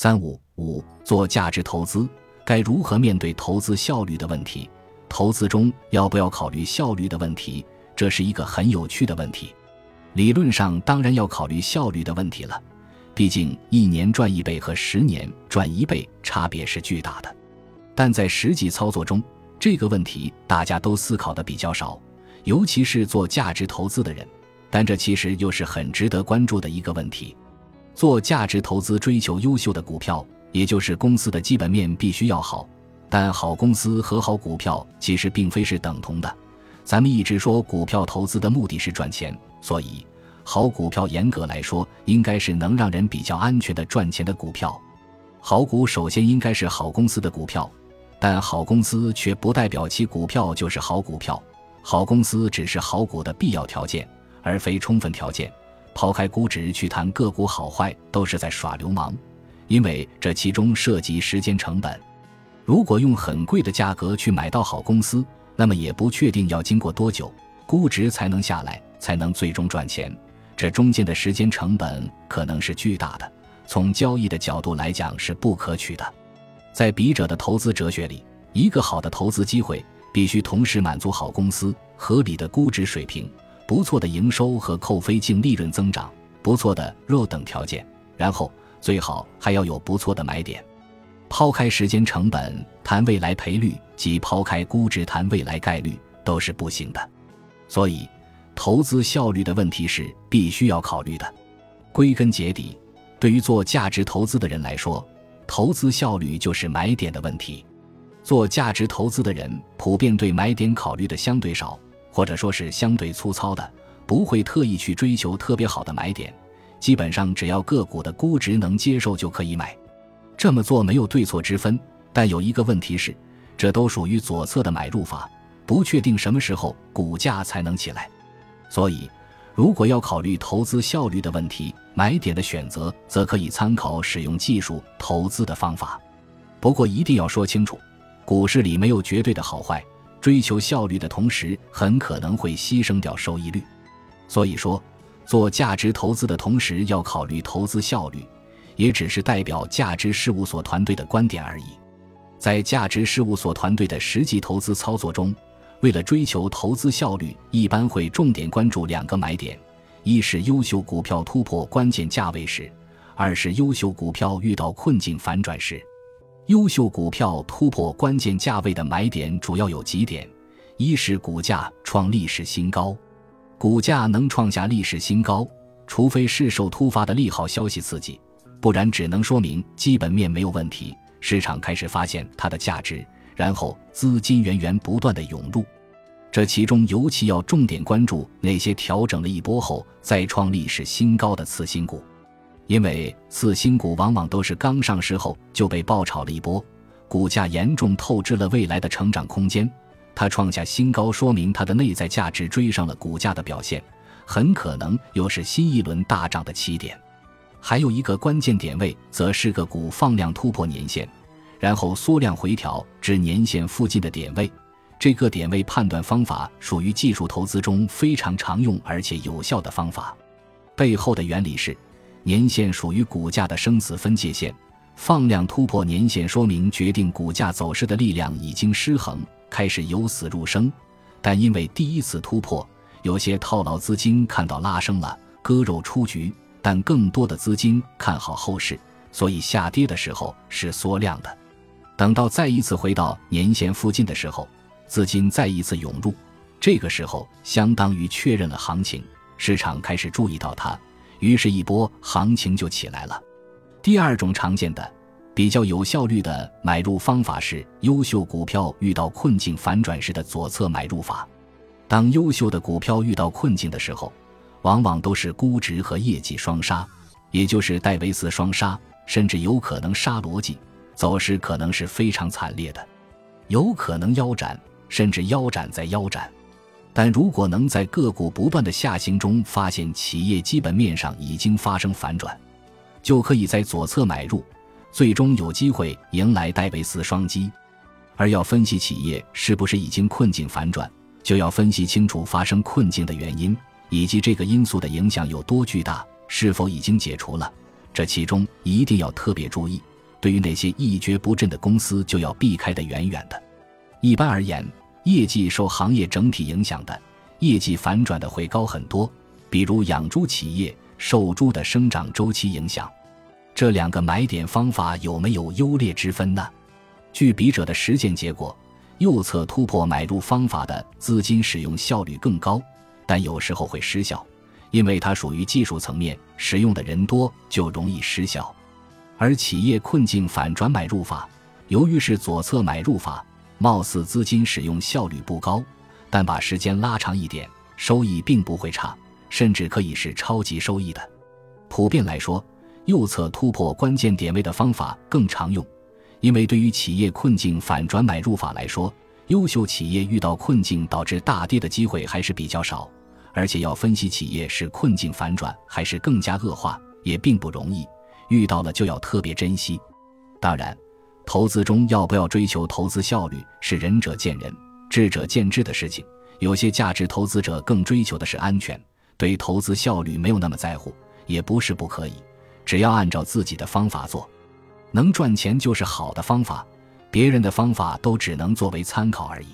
三五五做价值投资该如何面对投资效率的问题？投资中要不要考虑效率的问题？这是一个很有趣的问题。理论上当然要考虑效率的问题了，毕竟一年赚一倍和十年赚一倍差别是巨大的。但在实际操作中，这个问题大家都思考的比较少，尤其是做价值投资的人。但这其实又是很值得关注的一个问题。做价值投资，追求优秀的股票，也就是公司的基本面必须要好。但好公司和好股票其实并非是等同的。咱们一直说股票投资的目的是赚钱，所以好股票严格来说应该是能让人比较安全的赚钱的股票。好股首先应该是好公司的股票，但好公司却不代表其股票就是好股票。好公司只是好股的必要条件。而非充分条件，抛开估值去谈个股好坏，都是在耍流氓，因为这其中涉及时间成本。如果用很贵的价格去买到好公司，那么也不确定要经过多久估值才能下来，才能最终赚钱。这中间的时间成本可能是巨大的，从交易的角度来讲是不可取的。在笔者的投资哲学里，一个好的投资机会必须同时满足好公司合理的估值水平。不错的营收和扣非净利润增长，不错的弱等条件，然后最好还要有不错的买点。抛开时间成本谈未来赔率，及抛开估值谈未来概率都是不行的。所以，投资效率的问题是必须要考虑的。归根结底，对于做价值投资的人来说，投资效率就是买点的问题。做价值投资的人普遍对买点考虑的相对少。或者说是相对粗糙的，不会特意去追求特别好的买点，基本上只要个股的估值能接受就可以买。这么做没有对错之分，但有一个问题是，这都属于左侧的买入法，不确定什么时候股价才能起来。所以，如果要考虑投资效率的问题，买点的选择则可以参考使用技术投资的方法。不过一定要说清楚，股市里没有绝对的好坏。追求效率的同时，很可能会牺牲掉收益率。所以说，做价值投资的同时要考虑投资效率，也只是代表价值事务所团队的观点而已。在价值事务所团队的实际投资操作中，为了追求投资效率，一般会重点关注两个买点：一是优秀股票突破关键价位时；二是优秀股票遇到困境反转时。优秀股票突破关键价位的买点主要有几点：一是股价创历史新高，股价能创下历史新高，除非是受突发的利好消息刺激，不然只能说明基本面没有问题，市场开始发现它的价值，然后资金源源不断的涌入。这其中尤其要重点关注那些调整了一波后再创历史新高的次新股。因为次新股往往都是刚上市后就被爆炒了一波，股价严重透支了未来的成长空间。它创下新高，说明它的内在价值追上了股价的表现，很可能又是新一轮大涨的起点。还有一个关键点位，则是个股放量突破年线，然后缩量回调至年线附近的点位。这个点位判断方法属于技术投资中非常常用而且有效的方法，背后的原理是。年线属于股价的生死分界线，放量突破年线，说明决定股价走势的力量已经失衡，开始由死入生。但因为第一次突破，有些套牢资金看到拉升了，割肉出局；但更多的资金看好后市，所以下跌的时候是缩量的。等到再一次回到年线附近的时候，资金再一次涌入，这个时候相当于确认了行情，市场开始注意到它。于是，一波行情就起来了。第二种常见的、比较有效率的买入方法是优秀股票遇到困境反转时的左侧买入法。当优秀的股票遇到困境的时候，往往都是估值和业绩双杀，也就是戴维斯双杀，甚至有可能杀逻辑，走势可能是非常惨烈的，有可能腰斩，甚至腰斩再腰斩。但如果能在个股不断的下行中发现企业基本面上已经发生反转，就可以在左侧买入，最终有机会迎来戴维斯双击。而要分析企业是不是已经困境反转，就要分析清楚发生困境的原因，以及这个因素的影响有多巨大，是否已经解除了。这其中一定要特别注意，对于那些一蹶不振的公司，就要避开的远远的。一般而言，业绩受行业整体影响的，业绩反转的会高很多。比如养猪企业受猪的生长周期影响，这两个买点方法有没有优劣之分呢？据笔者的实践结果，右侧突破买入方法的资金使用效率更高，但有时候会失效，因为它属于技术层面，使用的人多就容易失效。而企业困境反转买入法，由于是左侧买入法，貌似资金使用效率不高，但把时间拉长一点，收益并不会差，甚至可以是超级收益的。普遍来说，右侧突破关键点位的方法更常用，因为对于企业困境反转买入法来说，优秀企业遇到困境导致大跌的机会还是比较少，而且要分析企业是困境反转还是更加恶化，也并不容易。遇到了就要特别珍惜。当然，投资中要不要追求投资效率是仁者见仁、智者见智的事情。有些价值投资者更追求的是安全，对投资效率没有那么在乎，也不是不可以。只要按照自己的方法做，能赚钱就是好的方法，别人的方法都只能作为参考而已。